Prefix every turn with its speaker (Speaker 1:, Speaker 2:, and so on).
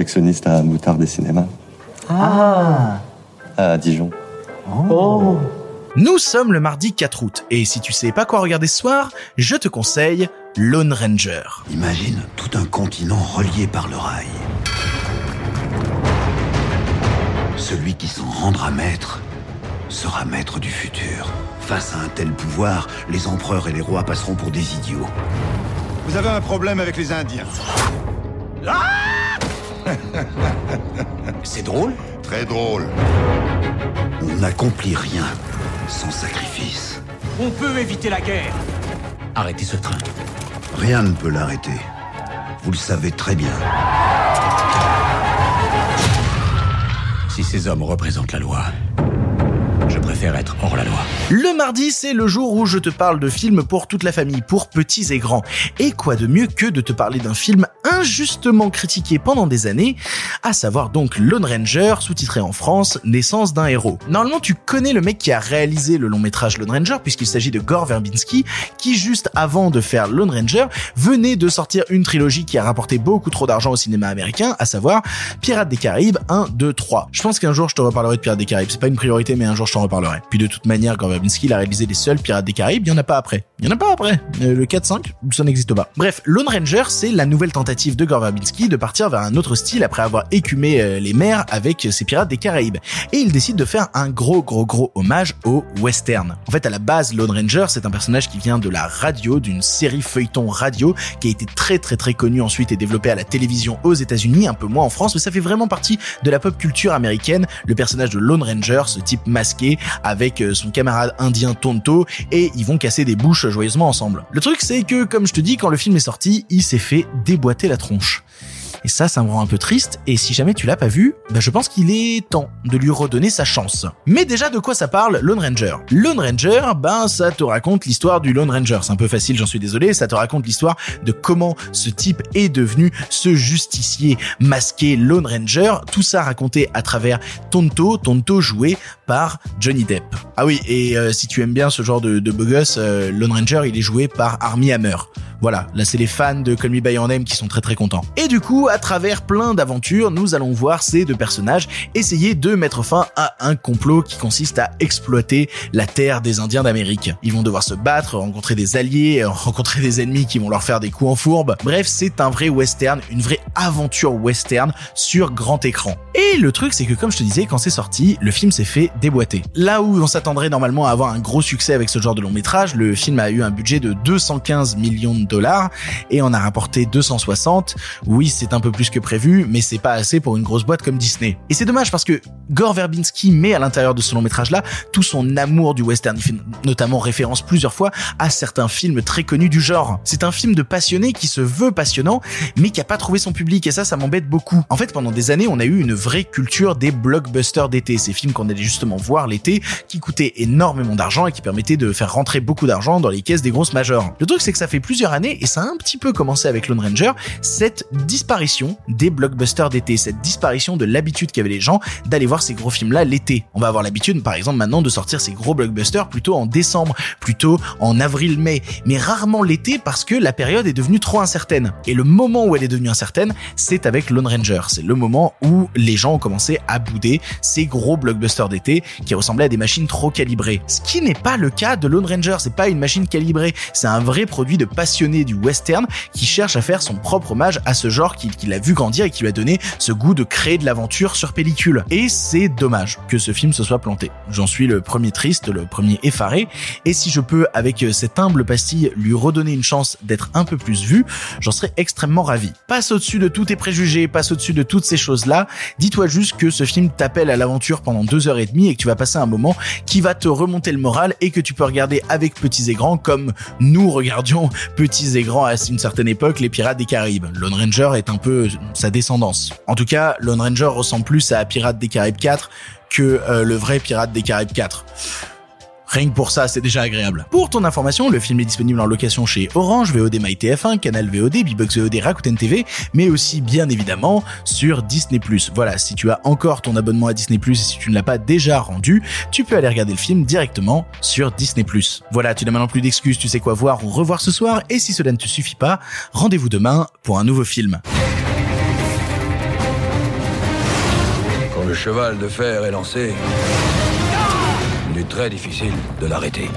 Speaker 1: projectionniste à Moutarde des cinémas.
Speaker 2: Ah
Speaker 1: À Dijon.
Speaker 2: Oh
Speaker 3: Nous sommes le mardi 4 août, et si tu sais pas quoi regarder ce soir, je te conseille Lone Ranger.
Speaker 4: Imagine tout un continent relié par le rail. Celui qui s'en rendra maître sera maître du futur. Face à un tel pouvoir, les empereurs et les rois passeront pour des idiots.
Speaker 5: Vous avez un problème avec les Indiens.
Speaker 4: C'est drôle
Speaker 5: Très drôle.
Speaker 4: On n'accomplit rien sans sacrifice.
Speaker 6: On peut éviter la guerre. Arrêtez ce train.
Speaker 4: Rien ne peut l'arrêter. Vous le savez très bien.
Speaker 6: Si ces hommes représentent la loi, je préfère être hors la loi.
Speaker 3: Le mardi, c'est le jour où je te parle de films pour toute la famille, pour petits et grands. Et quoi de mieux que de te parler d'un film injustement critiqué pendant des années, à savoir donc Lone Ranger, sous-titré en France, Naissance d'un héros. Normalement, tu connais le mec qui a réalisé le long métrage Lone Ranger, puisqu'il s'agit de Gore Verbinski, qui juste avant de faire Lone Ranger, venait de sortir une trilogie qui a rapporté beaucoup trop d'argent au cinéma américain, à savoir Pirates des Caraïbes 1, 2, 3. Je pense qu'un jour je te reparlerai de Pirates des Caraïbes, c'est pas une priorité, mais un jour je reparlerai. Puis de toute manière, Gore Verbinski, il a réalisé les seuls Pirates des Caraïbes, il y en a pas après. Il y en a pas après. Euh, le 4-5, ça n'existe pas. Bref, Lone Ranger, c'est la nouvelle tentative de Gore Verbinski de partir vers un autre style après avoir écumé euh, les mers avec ses Pirates des Caraïbes. Et il décide de faire un gros gros gros hommage au western. En fait, à la base, Lone Ranger, c'est un personnage qui vient de la radio, d'une série feuilleton radio qui a été très très très connue ensuite et développée à la télévision aux États-Unis, un peu moins en France, mais ça fait vraiment partie de la pop culture américaine. Le personnage de Lone Ranger, ce type masqué avec euh, son camarade indien Tonto et ils vont casser des bouches joyeusement ensemble. Le truc c'est que comme je te dis quand le film est sorti, il s'est fait déboîter la tronche. Et ça, ça me rend un peu triste. Et si jamais tu l'as pas vu, bah je pense qu'il est temps de lui redonner sa chance. Mais déjà, de quoi ça parle Lone Ranger? Lone Ranger, ben ça te raconte l'histoire du Lone Ranger. C'est un peu facile, j'en suis désolé. Ça te raconte l'histoire de comment ce type est devenu ce justicier masqué Lone Ranger. Tout ça raconté à travers Tonto, Tonto joué par Johnny Depp. Ah oui, et euh, si tu aimes bien ce genre de, de euh, Lone Ranger, il est joué par Armie Hammer. Voilà, là c'est les fans de Call Me By Your Name qui sont très très contents. Et du coup, à travers plein d'aventures, nous allons voir ces deux personnages essayer de mettre fin à un complot qui consiste à exploiter la terre des Indiens d'Amérique. Ils vont devoir se battre, rencontrer des alliés, rencontrer des ennemis qui vont leur faire des coups en fourbe. Bref, c'est un vrai western, une vraie aventure western sur grand écran. Et le truc, c'est que comme je te disais, quand c'est sorti, le film s'est fait déboîter. Là où on s'attendrait normalement à avoir un gros succès avec ce genre de long métrage, le film a eu un budget de 215 millions de et on a rapporté 260. Oui, c'est un peu plus que prévu, mais c'est pas assez pour une grosse boîte comme Disney. Et c'est dommage parce que Gore Verbinski met à l'intérieur de ce long métrage là tout son amour du western. Il fait notamment référence plusieurs fois à certains films très connus du genre. C'est un film de passionné qui se veut passionnant, mais qui a pas trouvé son public et ça, ça m'embête beaucoup. En fait, pendant des années, on a eu une vraie culture des blockbusters d'été, ces films qu'on allait justement voir l'été, qui coûtaient énormément d'argent et qui permettaient de faire rentrer beaucoup d'argent dans les caisses des grosses majors. Le truc, c'est que ça fait plusieurs années et ça a un petit peu commencé avec Lone Ranger, cette disparition des blockbusters d'été, cette disparition de l'habitude qu'avaient les gens d'aller voir ces gros films-là l'été. On va avoir l'habitude, par exemple, maintenant de sortir ces gros blockbusters plutôt en décembre, plutôt en avril-mai, mais rarement l'été parce que la période est devenue trop incertaine. Et le moment où elle est devenue incertaine, c'est avec Lone Ranger. C'est le moment où les gens ont commencé à bouder ces gros blockbusters d'été qui ressemblaient à des machines trop calibrées. Ce qui n'est pas le cas de Lone Ranger, c'est pas une machine calibrée, c'est un vrai produit de du western qui cherche à faire son propre hommage à ce genre qu'il qu'il a vu grandir et qui lui a donné ce goût de créer de l'aventure sur pellicule. Et c'est dommage que ce film se soit planté. J'en suis le premier triste, le premier effaré, et si je peux, avec cette humble pastille, lui redonner une chance d'être un peu plus vu, j'en serais extrêmement ravi. Passe au-dessus de tous tes préjugés, passe au-dessus de toutes ces choses-là, dis-toi juste que ce film t'appelle à l'aventure pendant deux heures et demie et que tu vas passer un moment qui va te remonter le moral et que tu peux regarder avec petits et grands comme nous regardions petits et grands à une certaine époque les Pirates des Caraïbes. Lone Ranger est un peu sa descendance. En tout cas, Lone Ranger ressemble plus à Pirates des Caraïbes 4 que euh, le vrai Pirate des Caraïbes 4. Rien que pour ça, c'est déjà agréable. Pour ton information, le film est disponible en location chez Orange, VOD MyTF1, Canal VOD, Bbox VOD, Rakuten TV, mais aussi bien évidemment sur Disney+. Voilà, si tu as encore ton abonnement à Disney+, et si tu ne l'as pas déjà rendu, tu peux aller regarder le film directement sur Disney+. Voilà, tu n'as maintenant plus d'excuses, tu sais quoi voir ou revoir ce soir, et si cela ne te suffit pas, rendez-vous demain pour un nouveau film.
Speaker 7: cheval de fer est lancé, très difficile de l'arrêter.